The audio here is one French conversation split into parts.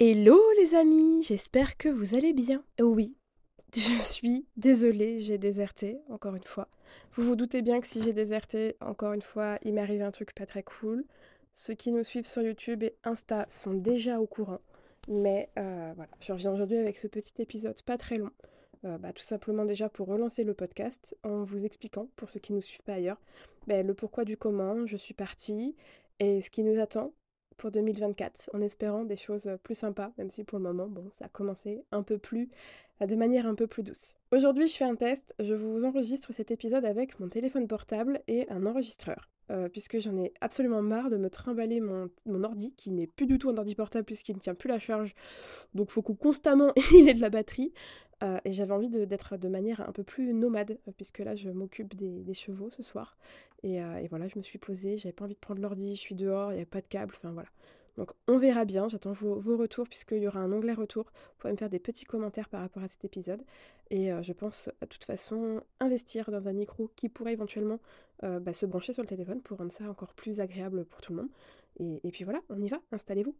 Hello les amis, j'espère que vous allez bien. Oui, je suis désolée, j'ai déserté, encore une fois. Vous vous doutez bien que si j'ai déserté, encore une fois, il m'arrive un truc pas très cool. Ceux qui nous suivent sur YouTube et Insta sont déjà au courant. Mais euh, voilà, je reviens aujourd'hui avec ce petit épisode pas très long. Euh, bah, tout simplement déjà pour relancer le podcast en vous expliquant, pour ceux qui ne nous suivent pas ailleurs, bah, le pourquoi du comment je suis partie et ce qui nous attend pour 2024, en espérant des choses plus sympas, même si pour le moment, bon, ça a commencé un peu plus, euh, de manière un peu plus douce. Aujourd'hui, je fais un test, je vous enregistre cet épisode avec mon téléphone portable et un enregistreur. Euh, puisque j'en ai absolument marre de me trimballer mon, mon ordi, qui n'est plus du tout un ordi portable puisqu'il ne tient plus la charge. Donc faut que constamment il ait de la batterie. Euh, et j'avais envie d'être de, manière un peu plus nomade, puisque là je m'occupe des, chevaux ce soir. Et, et, voilà, je me suis posée, j'avais pas envie de prendre l'ordi, je suis dehors, il n'y a pas de câble, enfin voilà. Donc on verra bien, j'attends vos, retours puisqu'il y aura un onglet retour. Vous pouvez me faire des petits commentaires par rapport à cet épisode. Et euh, je pense de toute façon investir dans un micro qui pourrait éventuellement euh, bah, se brancher sur le téléphone pour rendre ça encore plus agréable pour tout le monde. Et puis voilà, on y va, installez-vous.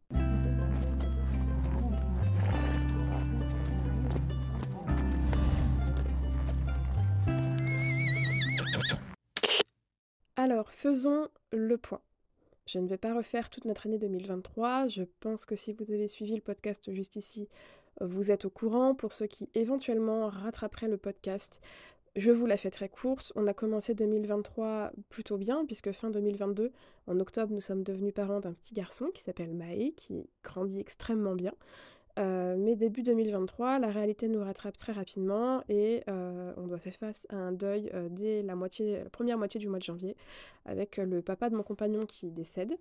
Alors, faisons le point. Je ne vais pas refaire toute notre année 2023. Je pense que si vous avez suivi le podcast juste ici, vous êtes au courant. Pour ceux qui éventuellement rattraperaient le podcast, je vous la fais très courte. On a commencé 2023 plutôt bien, puisque fin 2022, en octobre, nous sommes devenus parents d'un petit garçon qui s'appelle Maë, qui grandit extrêmement bien. Euh, mais début 2023, la réalité nous rattrape très rapidement et euh, on doit faire face à un deuil euh, dès la, première moitié du mois de janvier avec le papa de mon compagnon qui décède.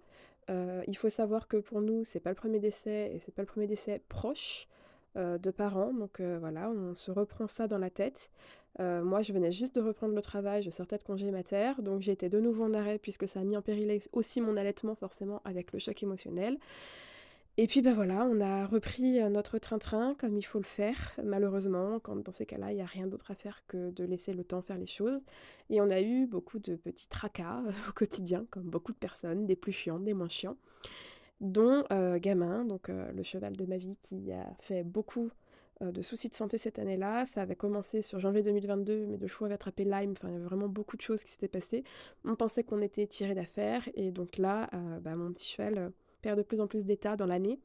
il faut savoir que pour nous, c'est pas le premier décès et c'est pas le premier décès proche de parents. Donc voilà, on se reprend ça dans la tête. moi, je venais juste de reprendre le travail, je sortais de congé mater, donc j'ai été de nouveau en arrêt puisque ça a mis en péril aussi mon allaitement forcément avec le choc émotionnel. Et puis ben voilà, on a repris euh, notre train-train comme il faut le faire, malheureusement, quand dans ces cas-là, il n'y a rien d'autre à faire que de laisser le temps faire les choses. Et on a eu beaucoup de petits tracas euh, au quotidien, comme beaucoup de personnes, des plus chiants, des moins chiants, dont euh, Gamin, donc le cheval de ma vie qui a fait beaucoup de soucis de santé cette année-là. Ça avait commencé sur janvier 2022, mais de choix avait attrapé Lyme, enfin il y avait vraiment beaucoup de choses qui s'étaient passées. On pensait qu'on était tiré d'affaire, et donc là, bah, mon petit cheval perd de plus en plus d'état dans l'année,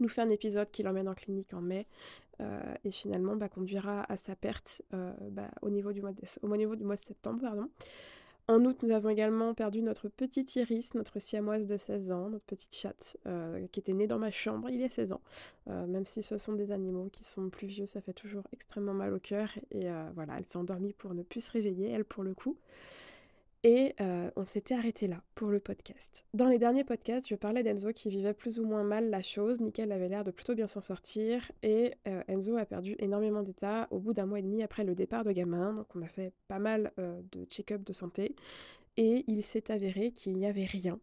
nous fait un épisode qui l'emmène en clinique en mai euh, et finalement bah, conduira à sa perte euh, bah, au, niveau du mois de, septembre. En août, nous avons également perdu notre petite Iris, notre siamoise de 16 ans, notre petite chatte, euh, qui était née dans ma chambre il y a 16 ans. même si ce sont des animaux qui sont plus vieux, ça fait toujours extrêmement mal au cœur. Et voilà, elle s'est endormie pour ne plus se réveiller, elle pour le coup. Et on s'était arrêté là pour le podcast. Dans les derniers podcasts, je parlais d'Enzo qui vivait plus ou moins mal la chose. Nickel avait l'air de plutôt bien s'en sortir. Et Enzo a perdu énormément d'état au bout d'un mois et demi après le départ de gamin. Donc on a fait pas mal de check-up de santé. Et il s'est avéré qu'il n'y avait rien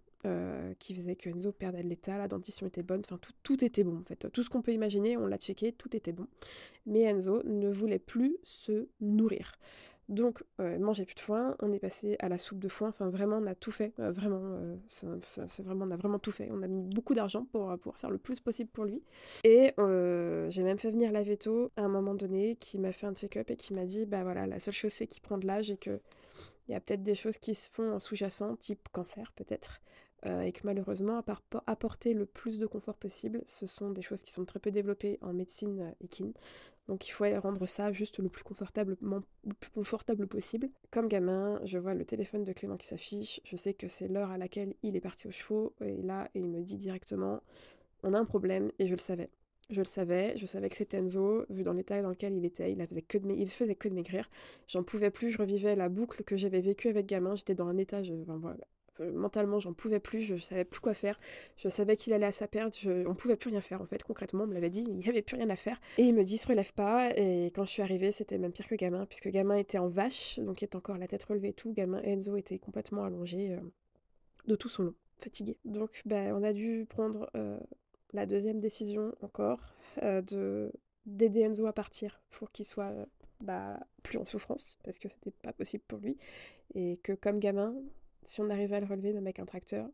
qui faisait que Enzo perdait de l'état, la dentition était bonne, enfin tout, tout, était bon en fait. Tout ce qu'on peut imaginer, on l'a checké, tout était bon. Mais Enzo ne voulait plus se nourrir. Donc, euh, manger plus de foin, on est passé à la soupe de foin, enfin vraiment, on a tout fait, euh, vraiment, euh, c'est vraiment, on a vraiment tout fait. On a mis beaucoup d'argent pour pouvoir faire le plus possible pour lui. Et j'ai même fait venir la veto à un moment donné qui m'a fait un check-up et qui m'a dit, bah voilà, la seule chose c'est qu'il prend de l'âge et qu'il y a peut-être des choses qui se font en sous-jacent, type cancer peut-être. Et que malheureusement, à apporter le plus de confort possible, ce sont des choses qui sont très peu développées en médecine équine. Donc il faut rendre ça juste le plus, confortable possible. Comme gamin, je vois le téléphone de Clément qui s'affiche, je sais que c'est l'heure à laquelle il est parti aux chevaux, et là, il me dit directement, on a un problème, et je le savais. Je le savais, je savais que c'était Enzo, vu dans l'état dans lequel il était, il, faisait que de il faisait que de maigrir. J'en pouvais plus, je revivais la boucle que j'avais vécue avec gamin, j'étais dans un état, je, voilà, mentalement, j'en pouvais plus, je savais plus quoi faire. Je savais qu'il allait à sa perte, je, on pouvait plus rien faire en fait, concrètement, on me l'avait dit, il n'y avait plus rien à faire. Et il me dit, se relève pas. Et quand je suis arrivée, c'était même pire que gamin, puisque gamin était en vache, donc il était encore la tête relevée et tout. Gamin Enzo était complètement allongé euh, de tout son long, fatigué. Donc ben, on a dû prendre euh, la deuxième décision encore euh, de d'aider Enzo à partir pour qu'il soit bah, plus en souffrance, parce que c'était pas possible pour lui. Et que comme gamin, si on arrivait à le relever, même avec un tracteur,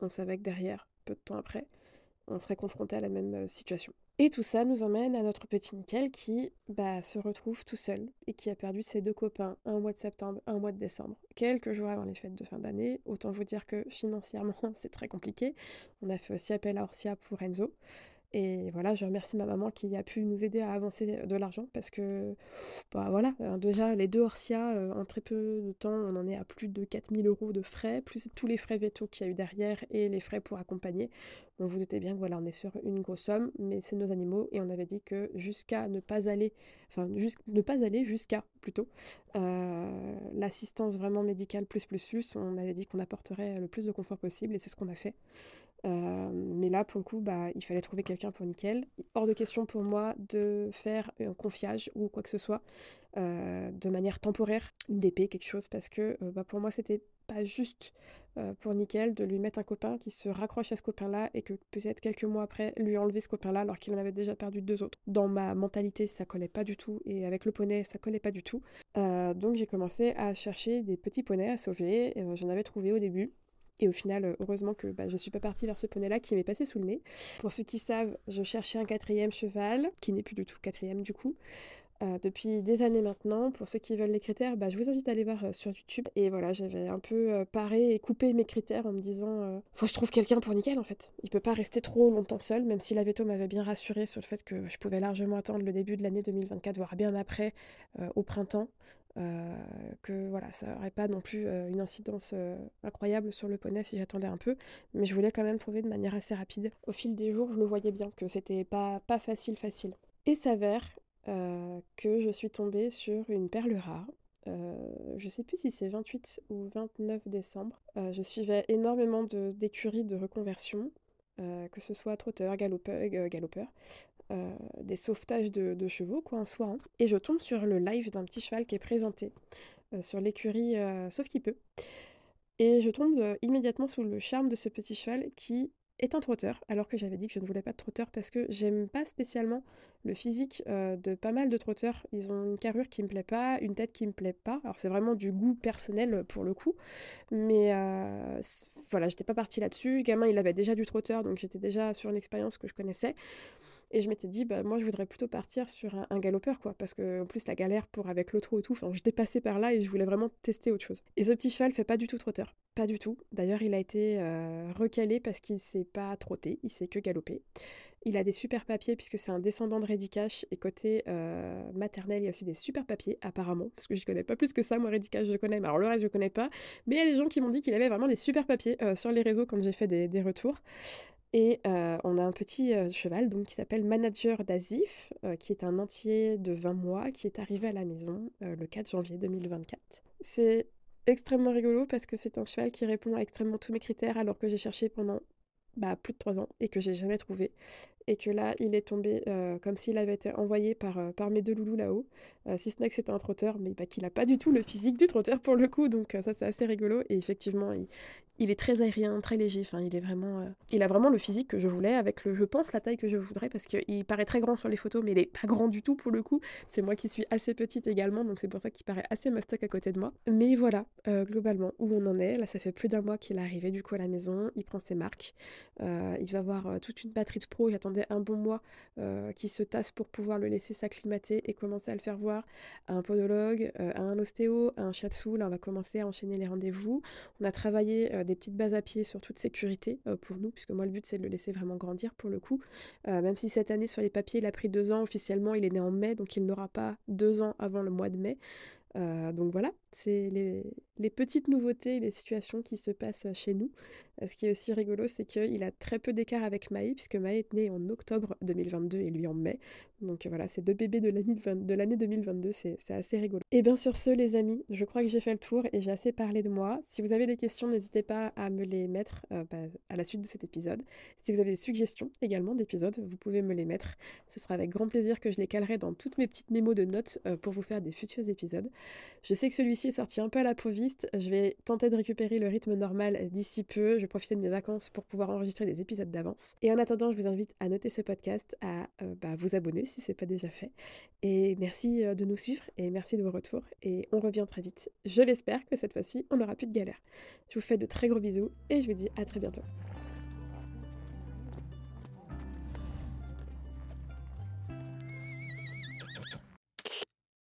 on savait que derrière, peu de temps après, on serait confronté à la même situation. Et tout ça nous emmène à notre petit Nickel qui bah, se retrouve tout seul et qui a perdu ses deux copains un mois de septembre, un mois de décembre, quelques jours avant les fêtes de fin d'année. Autant vous dire que financièrement c'est très compliqué. On a fait aussi appel à Orsia pour Enzo. Et voilà, je remercie ma maman qui a pu nous aider à avancer de l'argent parce que, bah voilà, euh, déjà les deux Orsia, euh, en très peu de temps, on en est à plus de 4000 euros de frais, plus tous les frais veto qu'il y a eu derrière et les frais pour accompagner. On vous doutez bien que voilà, on est sur une grosse somme, mais c'est nos animaux et on avait dit que jusqu'à ne pas aller, enfin, ne pas aller jusqu'à plutôt, euh, l'assistance vraiment médicale plus plus plus, on avait dit qu'on apporterait le plus de confort possible et c'est ce qu'on a fait. Euh, mais là, pour le coup, bah, il fallait trouver quelqu'un pour nickel. Hors de question pour moi de faire un confiage ou quoi que ce soit euh, de manière temporaire, une DP, quelque chose, parce que euh, bah, pour moi, c'était pas juste pour nickel de lui mettre un copain qui se raccroche à ce copain-là et que peut-être quelques mois après lui enlever ce copain-là alors qu'il en avait déjà perdu deux autres. Dans ma mentalité, ça collait pas du tout et avec le poney, ça collait pas du tout. donc j'ai commencé à chercher des petits poneys à sauver. J'en avais trouvé au début. Et au final, euh, heureusement que bah, je ne suis pas partie vers ce poney-là qui m'est passé sous le nez. Pour ceux qui savent, je cherchais un quatrième cheval, qui n'est plus du tout quatrième du coup. Euh, depuis des années maintenant. Pour ceux qui veulent les critères, bah, je vous invite à aller voir euh, sur YouTube. Et voilà, j'avais un peu paré et coupé mes critères en me disant faut que je trouve quelqu'un pour nickel en fait. Il peut pas rester trop longtemps seul, même si la veto m'avait bien rassuré sur le fait que je pouvais largement attendre le début de l'année 2024, voire bien après, au printemps. Euh, que voilà, ça n'aurait pas non plus euh, une incidence euh, incroyable sur le poney si j'attendais un peu, mais je voulais quand même trouver de manière assez rapide. Au fil des jours, je le voyais bien que c'était pas, pas facile, facile. Et s'avère que je suis tombée sur une perle rare. je sais plus si c'est 28 ou 29 décembre. je suivais énormément d'écuries de, reconversion, que ce soit trotteur, galopeur, galopeur euh, des sauvetages de, chevaux, quoi, en soi. Hein. Et je tombe sur le live d'un petit cheval qui est présenté euh, sur l'écurie euh, Sauf qui peut. Et je tombe immédiatement sous le charme de ce petit cheval qui est un trotteur, alors que j'avais dit que je ne voulais pas de trotteur parce que j'aime pas spécialement le physique de pas mal de trotteurs. Ils ont une carrure qui me plaît pas, une tête qui me plaît pas. Alors c'est vraiment du goût personnel pour le coup, mais voilà, j'étais pas partie là-dessus. Gamin, il avait déjà du trotteur, donc j'étais déjà sur une expérience que je connaissais. Et je m'étais dit, bah, moi, je voudrais plutôt partir sur un, galopeur, quoi. Parce que, en plus, la galère pour avec l'autre et tout, enfin, j'étais passée par là et je voulais vraiment tester autre chose. Et ce petit cheval fait pas du tout trotteur. Pas du tout. D'ailleurs, il a été euh, recalé parce qu'il sait pas trotter, il sait que galoper. Il a des super papiers puisque c'est un descendant de Redicache et côté euh, maternel, il y a aussi des super papiers apparemment parce que je connais pas plus que ça moi Redicache je connais mais alors le reste je connais pas mais il y a des gens qui m'ont dit qu'il avait vraiment des super papiers euh, sur les réseaux quand j'ai fait des, des retours et on a un petit cheval donc, qui s'appelle Manager d'Azif, euh, qui est un entier de 20 mois, qui est arrivé à la maison le 4 janvier 2024. C'est extrêmement rigolo parce que c'est un cheval qui répond à extrêmement tous mes critères alors que j'ai cherché pendant bah, plus de 3 ans et que j'ai jamais trouvé. Et que là, il est tombé comme s'il avait été envoyé par, par mes deux loulous là-haut. si ce n'est que c'était un trotteur, mais bah, qu'il n'a pas du tout le physique du trotteur pour le coup. Donc ça, c'est assez rigolo. Et effectivement, il, il est très aérien, très léger. Enfin, il est vraiment, euh, il a vraiment le physique que je voulais, avec le, je pense, la taille que je voudrais, parce qu'il paraît très grand sur les photos, mais il est pas grand du tout pour le coup. C'est moi qui suis assez petite également, donc c'est pour ça qu'il paraît assez mastoc à côté de moi. Mais voilà, euh, globalement, où on en est. Là, ça fait plus d'un mois qu'il est arrivé du coup à la maison. Il prend ses marques. Euh, il va avoir toute une batterie de pro. Il attendait un bon mois qui se tasse pour pouvoir le laisser s'acclimater et commencer à le faire voir à un podologue, à un ostéo, à un shiatsu. Là, on va commencer à enchaîner les rendez-vous. On a travaillé des petites bases à pied sur toute sécurité euh, pour nous, puisque moi le but c'est de le laisser vraiment grandir pour le coup. Euh, même si cette année sur les papiers il a pris deux ans, officiellement il est né en mai, donc il n'aura pas deux ans avant le mois de mai. Euh, donc voilà, c'est les, petites nouveautés, les situations qui se passent chez nous. Ce qui est aussi rigolo, c'est qu'il a très peu d'écart avec Maï, puisque Maï est né en octobre 2022 et lui en mai. Donc voilà, c'est deux bébés de l'année 2022, c'est assez rigolo. Et bien sur ce, les amis, je crois que j'ai fait le tour et j'ai assez parlé de moi. Si vous avez des questions, n'hésitez pas à me les mettre euh, bah, à la suite de cet épisode. Si vous avez des suggestions également d'épisodes, vous pouvez me les mettre. Ce sera avec grand plaisir que je les calerai dans toutes mes petites mémos de notes pour vous faire des futurs épisodes. Je sais que celui-ci est sorti un peu à la proviste. Je vais tenter de récupérer le rythme normal d'ici peu. Je vais profiter de mes vacances pour pouvoir enregistrer des épisodes d'avance. Et en attendant, je vous invite à noter ce podcast, à euh, bah, vous abonner si ce n'est pas déjà fait. Et merci euh, de nous suivre et merci de vos retours. Et on revient très vite. Je l'espère que cette fois-ci, on n'aura plus de galère. Je vous fais de très gros bisous et je vous dis à très bientôt.